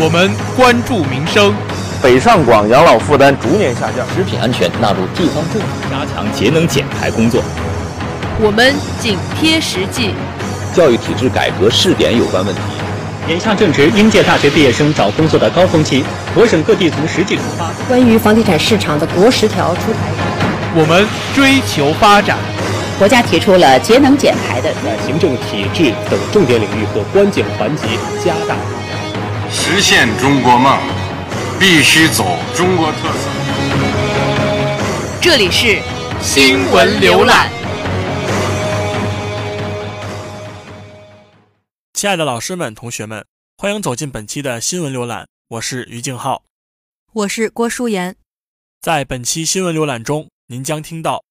我们关注民生。北上广养老负担逐年下降，食品安全纳入地方政府加强节能减排工作。我们紧贴实际。教育体制改革试点有关问题。眼下正值应届大学毕业生找工作的高峰期，我省各地从实际出发。关于房地产市场的国十条出台。我们追求发展。国家提出了节能减排的，在行政体制等重点领域和关键环节加大。实现中国梦，必须走中国特色。这里是新闻浏览。亲爱的老师们、同学们，欢迎走进本期的新闻浏览。我是于静浩，我是郭淑妍。在本期新闻浏览中，您将听到。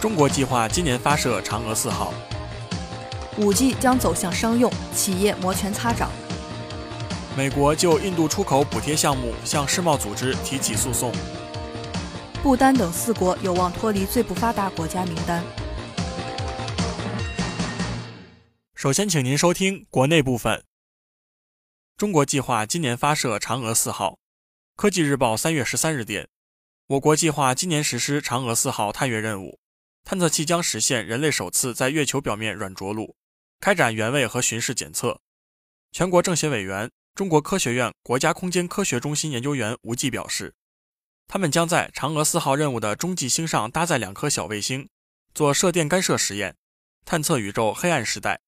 中国计划今年发射嫦娥四号。五 G 将走向商用，企业摩拳擦掌。美国就印度出口补贴项目向世贸组织提起诉讼。不丹等四国有望脱离最不发达国家名单。首先，请您收听国内部分。中国计划今年发射嫦娥四号。科技日报三月十三日电，我国计划今年实施嫦娥四号探月任务。探测器将实现人类首次在月球表面软着陆，开展原位和巡视检测。全国政协委员、中国科学院国家空间科学中心研究员吴继表示，他们将在嫦娥四号任务的中继星上搭载两颗小卫星，做射电干涉实验，探测宇宙黑暗时代。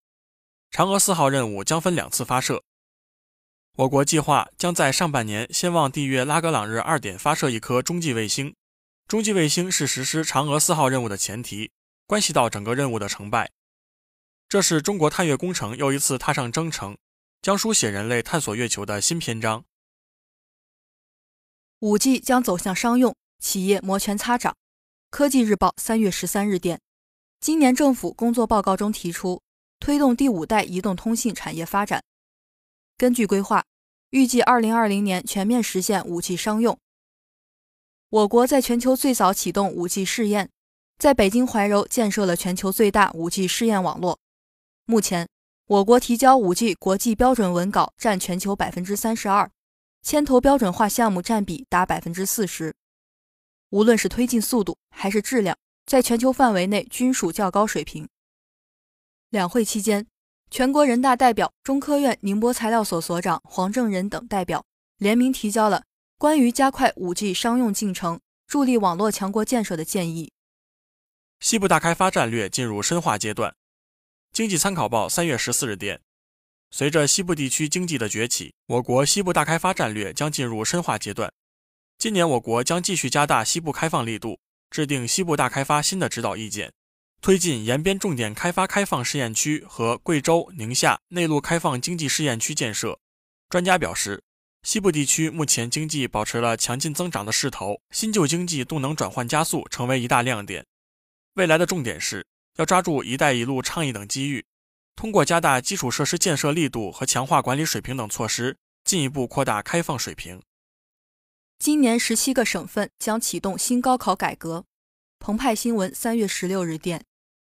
嫦娥四号任务将分两次发射。我国计划将在上半年先往地月拉格朗日二点发射一颗中继卫星。中继卫星是实施嫦娥四号任务的前提，关系到整个任务的成败。这是中国探月工程又一次踏上征程，将书写人类探索月球的新篇章。五 G 将走向商用，企业摩拳擦掌。科技日报三月十三日电，今年政府工作报告中提出，推动第五代移动通信产业发展。根据规划，预计二零二零年全面实现五 G 商用。我国在全球最早启动 5G 试验，在北京怀柔建设了全球最大 5G 试验网络。目前，我国提交 5G 国际标准文稿占全球百分之三十二，牵头标准化项目占比达百分之四十。无论是推进速度还是质量，在全球范围内均属较高水平。两会期间，全国人大代表、中科院宁波材料所所长黄正仁等代表联名提交了。关于加快 5G 商用进程、助力网络强国建设的建议。西部大开发战略进入深化阶段。经济参考报三月十四日电，随着西部地区经济的崛起，我国西部大开发战略将进入深化阶段。今年我国将继续加大西部开放力度，制定西部大开发新的指导意见，推进延边重点开发开放试验区和贵州、宁夏内陆开放经济试验区建设。专家表示。西部地区目前经济保持了强劲增长的势头，新旧经济动能转换加速，成为一大亮点。未来的重点是要抓住“一带一路”倡议等机遇，通过加大基础设施建设力度和强化管理水平等措施，进一步扩大开放水平。今年十七个省份将启动新高考改革。澎湃新闻三月十六日电，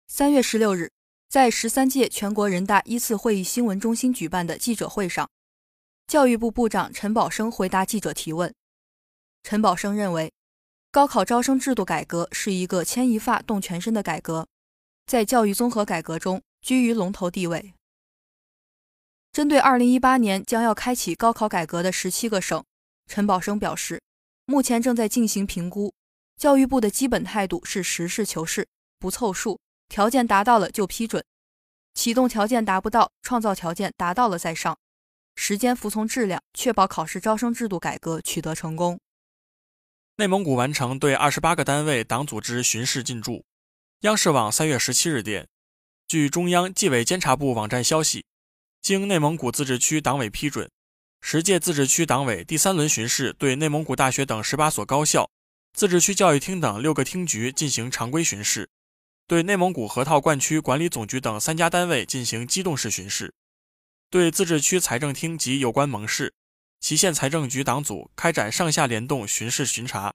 三月十六日，在十三届全国人大一次会议新闻中心举办的记者会上。教育部部长陈宝生回答记者提问。陈宝生认为，高考招生制度改革是一个牵一发动全身的改革，在教育综合改革中居于龙头地位。针对2018年将要开启高考改革的十七个省，陈宝生表示，目前正在进行评估。教育部的基本态度是实事求是，不凑数，条件达到了就批准，启动条件达不到，创造条件达到了再上。时间服从质量，确保考试招生制度改革取得成功。内蒙古完成对二十八个单位党组织巡视进驻。央视网三月十七日电，据中央纪委监察部网站消息，经内蒙古自治区党委批准，十届自治区党委第三轮巡视对内蒙古大学等十八所高校、自治区教育厅等六个厅局进行常规巡视，对内蒙古河套灌区管理总局等三家单位进行机动式巡视。对自治区财政厅及有关盟市、祁县财政局党组开展上下联动巡视巡查。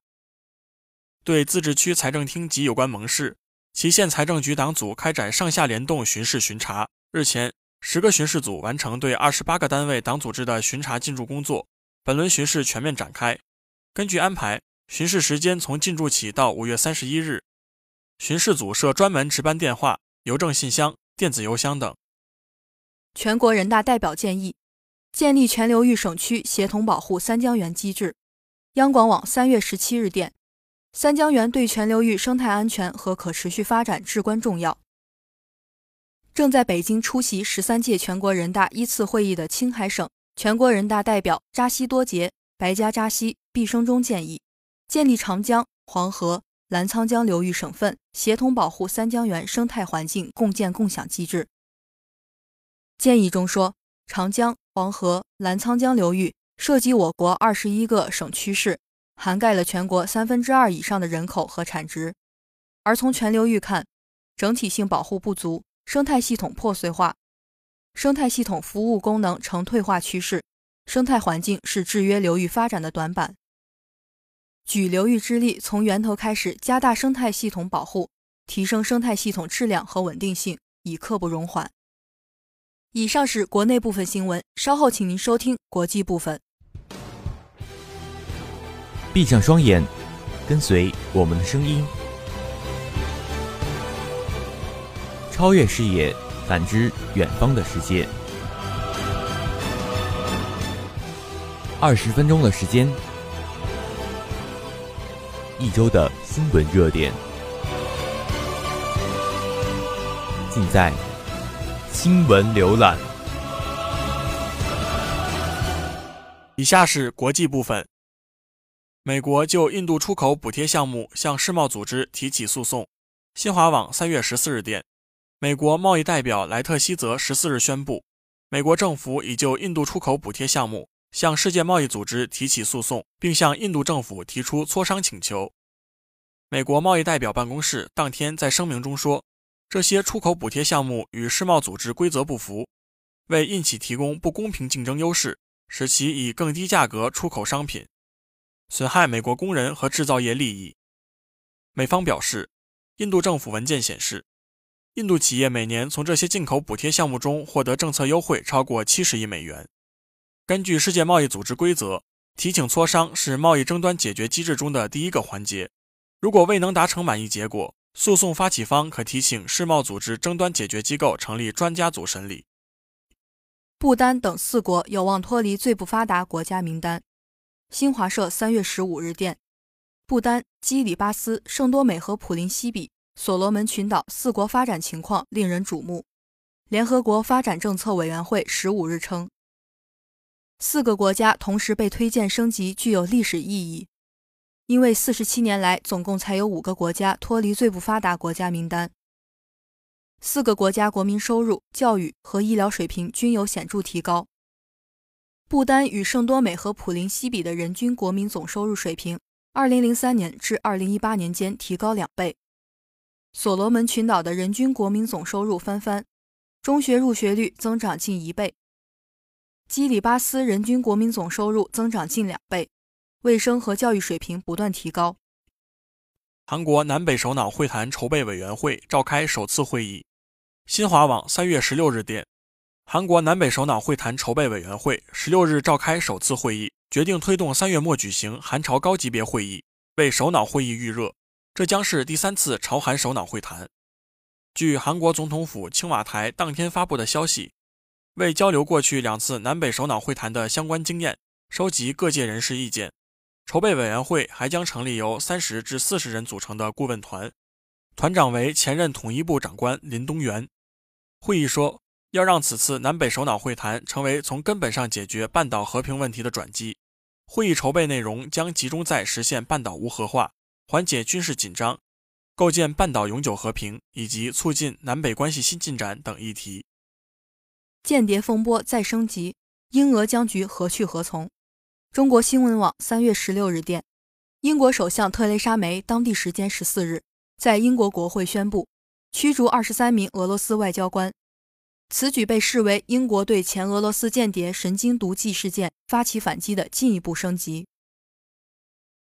对自治区财政厅及有关盟市、其县财政局党组开展上下联动巡视巡查。日前，十个巡视组完成对二十八个单位党组织的巡查进驻工作。本轮巡视全面展开。根据安排，巡视时间从进驻起到五月三十一日。巡视组设专门值班电话、邮政信箱、电子邮箱等。全国人大代表建议建立全流域省区协同保护三江源机制。央广网三月十七日电，三江源对全流域生态安全和可持续发展至关重要。正在北京出席十三届全国人大一次会议的青海省全国人大代表扎西多杰·白加扎西毕生中建议，建立长江、黄河、澜沧江流域省份协同保护三江源生态环境共建共享机制。建议中说，长江、黄河、澜沧江流域。涉及我国二十一个省区市，涵盖了全国三分之二以上的人口和产值。而从全流域看，整体性保护不足，生态系统破碎化，生态系统服务功能呈退化趋势，生态环境是制约流域发展的短板。举流域之力，从源头开始加大生态系统保护，提升生态系统质量和稳定性，已刻不容缓。以上是国内部分新闻，稍后请您收听国际部分。闭上双眼，跟随我们的声音，超越视野，感知远方的世界。二十分钟的时间，一周的新闻热点，尽在新闻浏览。以下是国际部分。美国就印度出口补贴项目向世贸组织提起诉讼。新华网三月十四日电，美国贸易代表莱特希泽十四日宣布，美国政府已就印度出口补贴项目向世界贸易组织提起诉讼，并向印度政府提出磋商请求。美国贸易代表办公室当天在声明中说，这些出口补贴项目与世贸组织规则不符，为印企提供不公平竞争优势，使其以更低价格出口商品。损害美国工人和制造业利益。美方表示，印度政府文件显示，印度企业每年从这些进口补贴项目中获得政策优惠超过七十亿美元。根据世界贸易组织规则，提请磋商是贸易争端解决机制中的第一个环节。如果未能达成满意结果，诉讼发起方可提请世贸组织争端解决机构成立专家组审理。不丹等四国有望脱离最不发达国家名单。新华社三月十五日电，不丹、基里巴斯、圣多美和普林西比、所罗门群岛四国发展情况令人瞩目。联合国发展政策委员会十五日称，四个国家同时被推荐升级具有历史意义，因为四十七年来总共才有五个国家脱离最不发达国家名单。四个国家国民收入、教育和医疗水平均有显著提高。不丹与圣多美和普林西比的人均国民总收入水平，2003年至2018年间提高两倍。所罗门群岛的人均国民总收入翻番，中学入学率增长近一倍。基里巴斯人均国民总收入增长近两倍，卫生和教育水平不断提高。韩国南北首脑会谈筹备委员会召开首次会议。新华网3月16日电。韩国南北首脑会谈筹备委员会十六日召开首次会议，决定推动三月末举行韩朝高级别会议，为首脑会议预热。这将是第三次朝韩首脑会谈。据韩国总统府青瓦台当天发布的消息，为交流过去两次南北首脑会谈的相关经验，收集各界人士意见，筹备委员会还将成立由三十至四十人组成的顾问团，团长为前任统一部长官林东元。会议说。要让此次南北首脑会谈成为从根本上解决半岛和平问题的转机。会议筹备内容将集中在实现半岛无核化、缓解军事紧张、构建半岛永久和平以及促进南北关系新进展等议题。间谍风波再升级，英俄僵局何去何从？中国新闻网三月十六日电，英国首相特蕾莎梅当地时间十四日在英国国会宣布驱逐二十三名俄罗斯外交官。此举被视为英国对前俄罗斯间谍神经毒剂事件发起反击的进一步升级。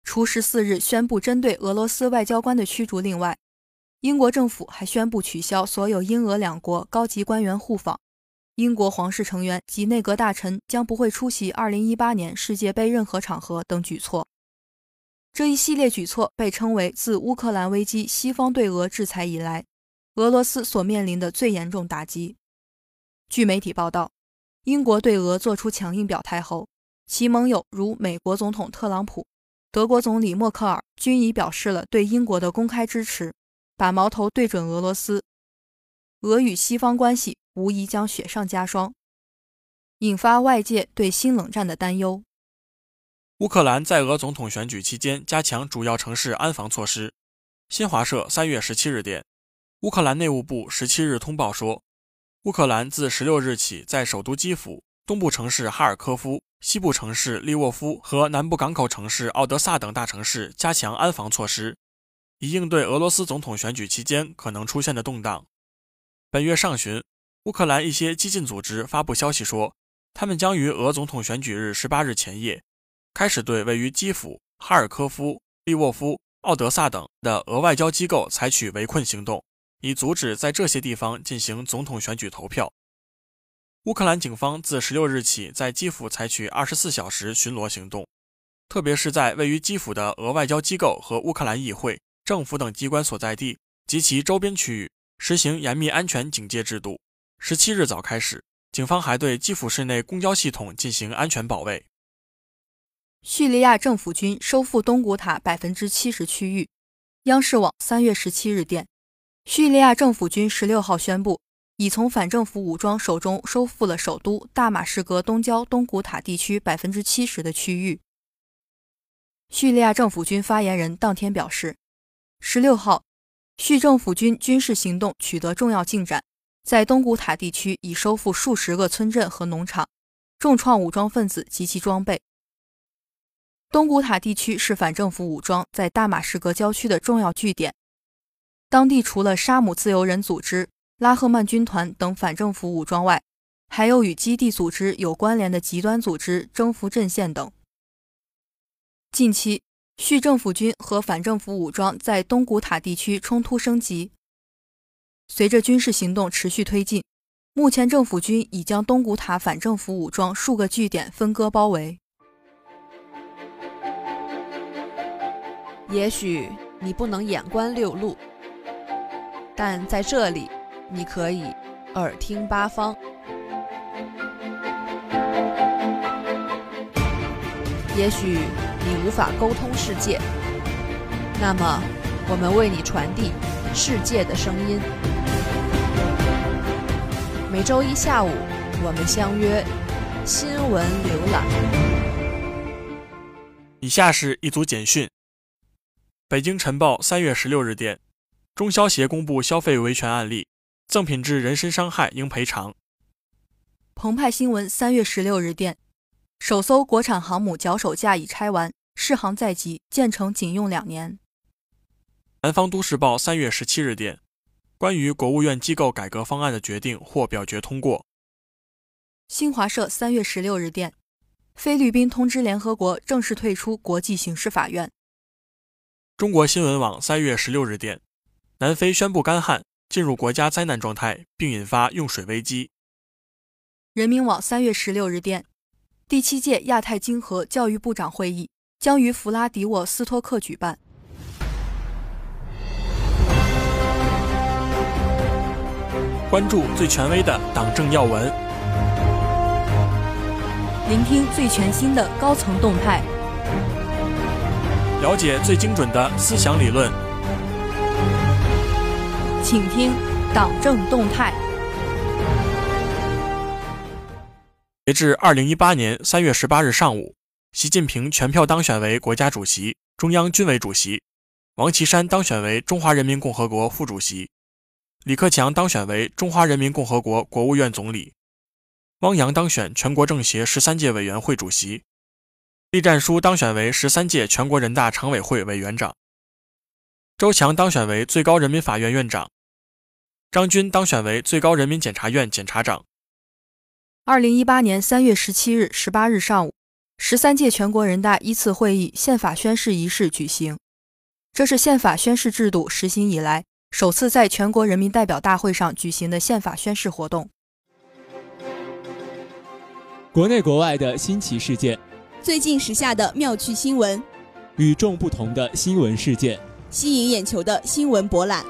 除十四日宣布针对俄罗斯外交官的驱逐令外，英国政府还宣布取消所有英俄两国高级官员互访，英国皇室成员及内阁大臣将不会出席2018年世界杯任何场合等举措。这一系列举措被称为自乌克兰危机西方对俄制裁以来，俄罗斯所面临的最严重打击。据媒体报道，英国对俄做出强硬表态后，其盟友如美国总统特朗普、德国总理默克尔均已表示了对英国的公开支持，把矛头对准俄罗斯。俄与西方关系无疑将雪上加霜，引发外界对新冷战的担忧。乌克兰在俄总统选举期间加强主要城市安防措施。新华社三月十七日电，乌克兰内务部十七日通报说，乌克兰自十六日起在首都基辅、东部城市哈尔科夫、西部城市利沃夫和南部港口城市奥德萨等大城市加强安防措施，以应对俄罗斯总统选举期间可能出现的动荡。本月上旬，乌克兰一些激进组织发布消息说，他们将于俄总统选举日十八日前夜，开始对位于基辅、哈尔科夫、利沃夫、奥德萨等的俄外交机构采取围困行动，以阻止在这些地方进行总统选举投票。乌克兰警方自十六日起在基辅采取二十四小时巡逻行动，特别是在位于基辅的俄外交机构和乌克兰议会、政府等机关所在地及其周边区域。实行严密安全警戒制度。十七日早开始，警方还对基辅市内公交系统进行安全保卫。叙利亚政府军收复东古塔百分之七十区域。央视网三月十七日电，叙利亚政府军十六号宣布，已从反政府武装手中收复了首都大马士革东郊东古塔地区百分之七十的区域。叙利亚政府军发言人当天表示，十六号。叙政府军军事行动取得重要进展，在东古塔地区已收复数十个村镇和农场，重创武装分子及其装备。东古塔地区是反政府武装在大马士革郊区的重要据点，当地除了沙姆自由人组织、拉赫曼军团等反政府武装外，还有与基地组织有关联的极端组织征服阵线等。近期。叙政府军和反政府武装在东古塔地区冲突升级。随着军事行动持续推进，目前政府军已将东古塔反政府武装数个据点分割包围。也许你不能眼观六路，但在这里，你可以耳听八方。也许。你无法沟通世界，那么我们为你传递世界的声音。每周一下午，我们相约新闻浏览。以下是一组简讯：北京晨报三月十六日电，中消协公布消费维权案例，赠品致人身伤害应赔偿。澎湃新闻三月十六日电。首艘国产航母脚手架已拆完，试航在即，建成仅用两年。南方都市报三月十七日电，关于国务院机构改革方案的决定获表决通过。新华社三月十六日电，菲律宾通知联合国正式退出国际刑事法院。中国新闻网三月十六日电，南非宣布干旱，进入国家灾难状态，并引发用水危机。人民网三月十六日电。第七届亚太经合教育部长会议将于弗拉迪沃斯托克举办。关注最权威的党政要闻，聆听最全新的高层动态，了解最精准的思想理论，请听党政动态。截至二零一八年三月十八日上午，习近平全票当选为国家主席、中央军委主席，王岐山当选为中华人民共和国副主席，李克强当选为中华人民共和国国务院总理，汪洋当选全国政协十三届委员会主席，栗战书当选为十三届全国人大常委会委员长，周强当选为最高人民法院院长，张军当选为最高人民检察院检察长。二零一八年三月十七日、十八日上午，十三届全国人大一次会议宪法宣誓仪式举行。这是宪法宣誓制度实行以来首次在全国人民代表大会上举行的宪法宣誓活动。国内国外的新奇事件，最近时下的妙趣新闻，与众不同的新闻事件，吸引眼球的新闻博览，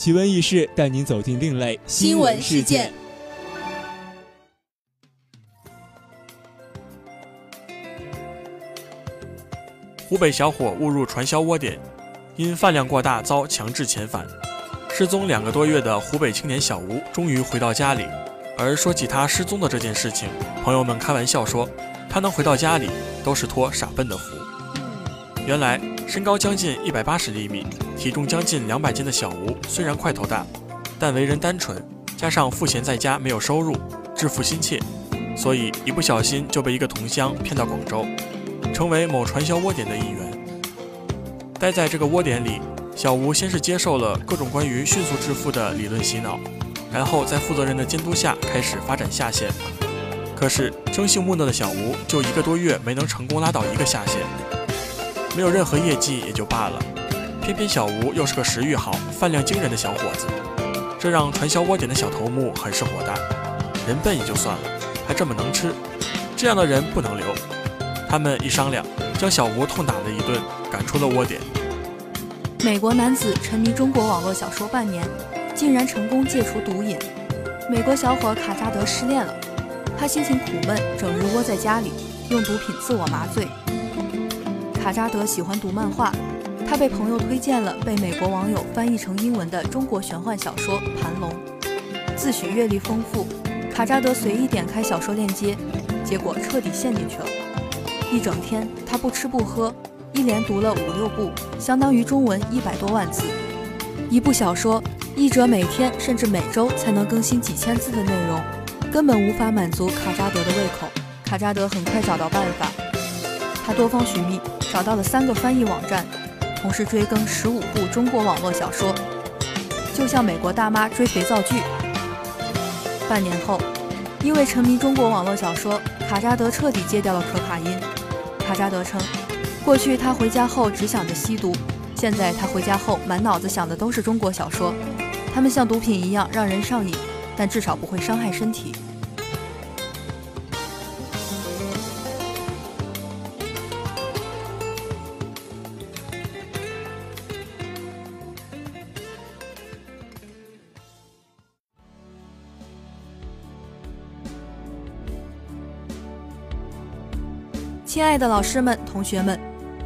奇闻异事带您走进另类新闻事件。湖北小伙误入传销窝点，因饭量过大遭强制遣返。失踪两个多月的湖北青年小吴终于回到家里。而说起他失踪的这件事情，朋友们开玩笑说，他能回到家里都是托傻笨的福。原来，身高将近一百八十厘米，体重将近两百斤的小吴，虽然块头大，但为人单纯，加上赋闲在家没有收入，致富心切，所以一不小心就被一个同乡骗到广州，成为某传销窝点的一员。待在这个窝点里，小吴先是接受了各种关于迅速致富的理论洗脑。然后在负责人的监督下开始发展下线，可是生性木讷的小吴就一个多月没能成功拉到一个下线，没有任何业绩也就罢了，偏偏小吴又是个食欲好、饭量惊人的小伙子，这让传销窝点的小头目很是火大。人笨也就算了，还这么能吃，这样的人不能留。他们一商量，将小吴痛打了一顿，赶出了窝点。美国男子沉迷中国网络小说半年。竟然成功戒除毒瘾。美国小伙卡扎德失恋了，他心情苦闷，整日窝在家里，用毒品自我麻醉。卡扎德喜欢读漫画，他被朋友推荐了被美国网友翻译成英文的中国玄幻小说《盘龙》，自诩阅历丰富。卡扎德随意点开小说链接，结果彻底陷进去了。一整天，他不吃不喝，一连读了五六部，相当于中文一百多万字。一部小说。译者每天甚至每周才能更新几千字的内容，根本无法满足卡扎德的胃口。卡扎德很快找到办法，他多方寻觅，找到了三个翻译网站，同时追更十五部中国网络小说，就像美国大妈追肥皂剧。半年后，因为沉迷中国网络小说，卡扎德彻底戒掉了可卡因。卡扎德称，过去他回家后只想着吸毒。现在他回家后，满脑子想的都是中国小说，他们像毒品一样让人上瘾，但至少不会伤害身体。亲爱的老师们、同学们。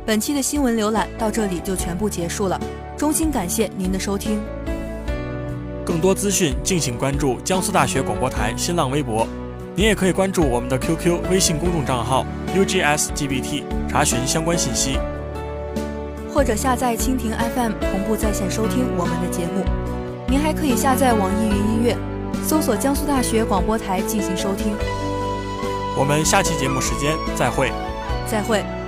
本期的新闻浏览到这里就全部结束了，衷心感谢您的收听。更多资讯敬请关注江苏大学广播台新浪微博，您也可以关注我们的 QQ、微信公众账号 UGSGBT 查询相关信息，或者下载蜻蜓 FM 同步在线收听我们的节目。您还可以下载网易云音乐，搜索江苏大学广播台进行收听。我们下期节目时间再会，再会。